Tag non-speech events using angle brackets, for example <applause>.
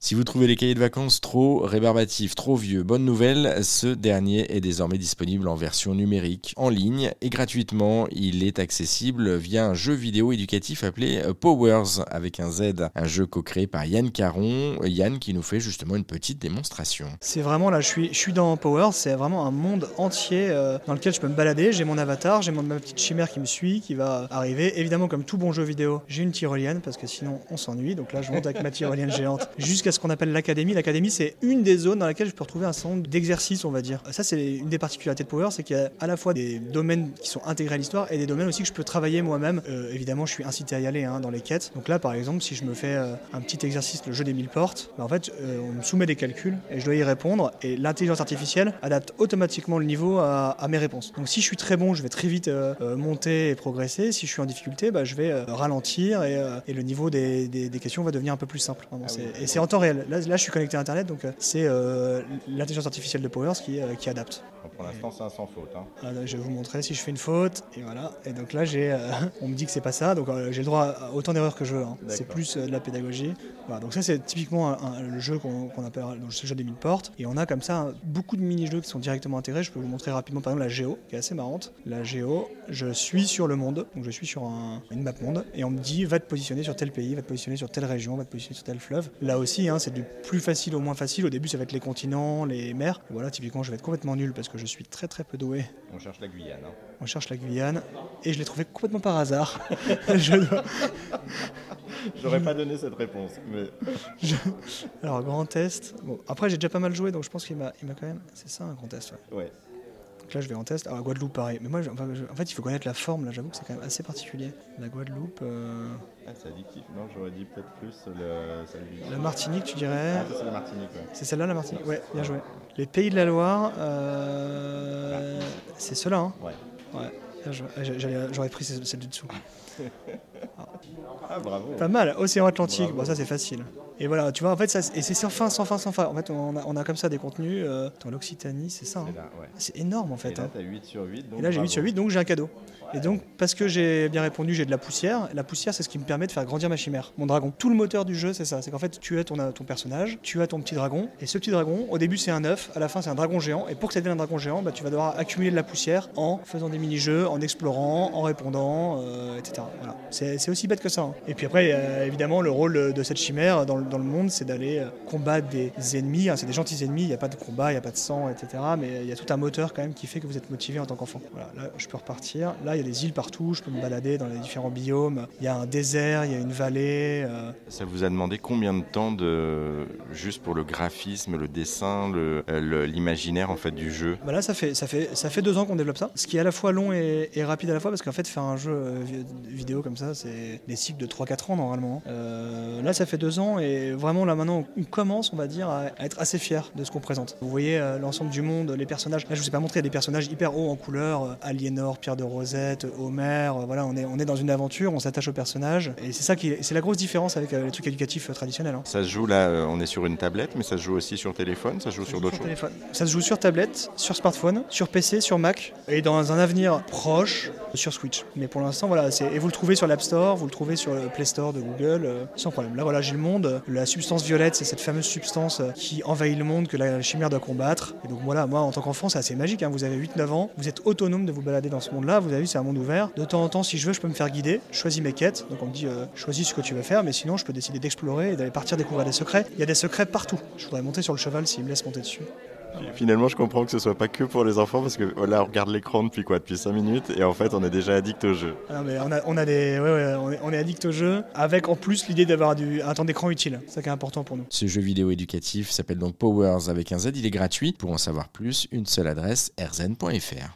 Si vous trouvez les cahiers de vacances trop rébarbatifs, trop vieux, bonne nouvelle, ce dernier est désormais disponible en version numérique, en ligne et gratuitement. Il est accessible via un jeu vidéo éducatif appelé Powers avec un Z, un jeu co-créé par Yann Caron. Yann qui nous fait justement une petite démonstration. C'est vraiment là, je suis, je suis dans Powers, c'est vraiment un monde entier euh, dans lequel je peux me balader. J'ai mon avatar, j'ai ma petite chimère qui me suit, qui va arriver. Évidemment, comme tout bon jeu vidéo, j'ai une tyrolienne parce que sinon on s'ennuie. Donc là, je monte avec ma tyrolienne géante <laughs> jusqu'à ce qu'on appelle l'académie. L'académie, c'est une des zones dans laquelle je peux retrouver un certain nombre d'exercices, on va dire. Ça, c'est une des particularités de Power, c'est qu'il y a à la fois des domaines qui sont intégrés à l'histoire et des domaines aussi que je peux travailler moi-même. Euh, évidemment, je suis incité à y aller hein, dans les quêtes. Donc là, par exemple, si je me fais euh, un petit exercice, le jeu des mille portes, bah, en fait, euh, on me soumet des calculs et je dois y répondre. Et l'intelligence artificielle adapte automatiquement le niveau à, mes réponses. Donc si je suis très bon, je vais très vite monter et progresser. Si je suis en difficulté, bah, je vais ralentir et, le niveau des, questions va devenir un peu plus simple. Ah et c'est en temps réel. Là, là, je suis connecté à Internet, donc euh, c'est euh, l'intelligence artificielle de Powers qui, euh, qui adapte. pour l'instant, c'est un sans faute. Hein. Ah, je vais vous montrer si je fais une faute, et voilà. Et donc là, j'ai, <laughs> on me dit que c'est pas ça, donc j'ai le droit à autant d'erreurs que je veux. Hein. C'est plus de la pédagogie. Voilà, donc ça, c'est typiquement le jeu qu'on, appelle le jeu des mille portes. Et on a comme ça beaucoup de mini-jeux qui sont directement intégrés. Je peux vous montrer rapidement, par exemple, la géo, qui est assez marrante. La géo, je suis sur le monde, donc je suis sur une map monde, et on me dit va te positionner sur tel pays, va te positionner sur telle région, va te positionner sur tel fleuve. Là aussi, hein, c'est du plus facile au moins facile. Au début, ça va être les continents, les mers. Voilà, typiquement, je vais être complètement nul parce que je suis très très peu doué. On cherche la Guyane. Hein. On cherche la Guyane. Et je l'ai trouvé complètement par hasard. <laughs> je J'aurais pas donné cette réponse. Mais... Alors, grand test. Bon, après, j'ai déjà pas mal joué, donc je pense qu'il m'a quand même. C'est ça un grand test, ouais là, je vais en test. Alors, Guadeloupe, pareil. Mais moi, en fait, il faut connaître la forme. Là, j'avoue que c'est quand même assez particulier. La Guadeloupe. Euh, ah, c'est addictif. Non, j'aurais dit peut-être plus le. La Martinique, tu dirais ah, c'est la Martinique, ouais. C'est celle-là, la Martinique? Ouais, bien joué. Les Pays de la Loire, euh... c'est ceux-là, hein? Ouais. Ouais. J'aurais pris celle du dessous. <laughs> ah, bravo. Pas mal. Océan Atlantique, bon, ça, c'est facile. Et voilà, tu vois, en fait, ça, et c'est sans fin, sans fin, sans fin. En fait, on a, on a comme ça des contenus. Euh, dans l'Occitanie, c'est ça. Hein. C'est énorme, en fait. Et là, hein. 8 sur 8. et là, j'ai 8 sur 8, donc j'ai un cadeau. Et donc, parce que j'ai bien répondu, j'ai de la poussière. La poussière, c'est ce qui me permet de faire grandir ma chimère, mon dragon. Tout le moteur du jeu, c'est ça. C'est qu'en fait, tu as ton, ton personnage, tu as ton petit dragon, et ce petit dragon, au début, c'est un œuf, à la fin, c'est un dragon géant. Et pour que ça devienne un dragon géant, bah, tu vas devoir accumuler de la poussière en faisant des mini-jeux, en explorant, en répondant, euh, etc. Voilà. C'est aussi bête que ça. Hein. Et puis après, évidemment, le rôle de cette chimère dans, dans le monde, c'est d'aller euh, combattre des ennemis. Hein, c'est des gentils ennemis, il n'y a pas de combat, il n'y a pas de sang, etc. Mais il y a tout un moteur quand même qui fait que vous êtes motivé en tant qu'enfant. Voilà, là, je peux repartir. Là, il y a des îles partout, je peux me balader dans les différents biomes. Il y a un désert, il y a une vallée. Euh. Ça vous a demandé combien de temps de juste pour le graphisme, le dessin, euh, l'imaginaire en fait du jeu? Bah Là, ça fait, ça, fait, ça fait deux ans qu'on développe ça. Ce qui est à la fois long et, rapide à la fois, parce qu'en fait, faire un jeu vidéo comme ça, c'est des cycles de 3-4 ans normalement. là, ça fait deux ans et vraiment là maintenant, on commence, on va dire, à être assez fier de ce qu'on présente. Vous voyez euh, l'ensemble du monde, les personnages. Là, je vous ai pas montré, il y a des personnages hyper hauts en couleur. Euh, Aliénor, Pierre de Rosette, Homer. Euh, voilà, on est, on est dans une aventure, on s'attache aux personnages. Et c'est ça qui, c'est la grosse différence avec les trucs éducatifs traditionnels. Hein. Ça se joue là, on est sur une tablette, mais ça se joue aussi sur téléphone, ça se joue sur d'autres choses. Ça se joue sur tablette, sur smartphone, sur PC, sur Mac, et dans un avenir proche sur Switch. Mais pour l'instant, voilà, c'est et vous le trouvez sur l'App Store, vous le trouvez sur le Play Store de Google, sans problème. Là, voilà, j'ai le monde. La substance violette, c'est cette fameuse substance qui envahit le monde que la chimère doit combattre. Et donc voilà, moi en tant qu'enfant, c'est assez magique. Hein. Vous avez 8-9 ans, vous êtes autonome de vous balader dans ce monde-là. Vous avez vu, c'est un monde ouvert. De temps en temps, si je veux, je peux me faire guider. Je choisis mes quêtes. Donc on me dit, euh, choisis ce que tu veux faire, mais sinon, je peux décider d'explorer et d'aller partir découvrir des secrets. Il y a des secrets partout. Je voudrais monter sur le cheval s'il me laisse monter dessus. Finalement, je comprends que ce soit pas que pour les enfants parce que là, on regarde l'écran depuis quoi Depuis 5 minutes et en fait, on est déjà addict au jeu. Ah mais on, a, on, a des, on, est, addict au jeu avec en plus l'idée d'avoir un temps d'écran utile. C'est ça qui est important pour nous. Ce jeu vidéo éducatif s'appelle donc Powers avec un Z. Il est gratuit. Pour en savoir plus, une seule adresse rzn.fr.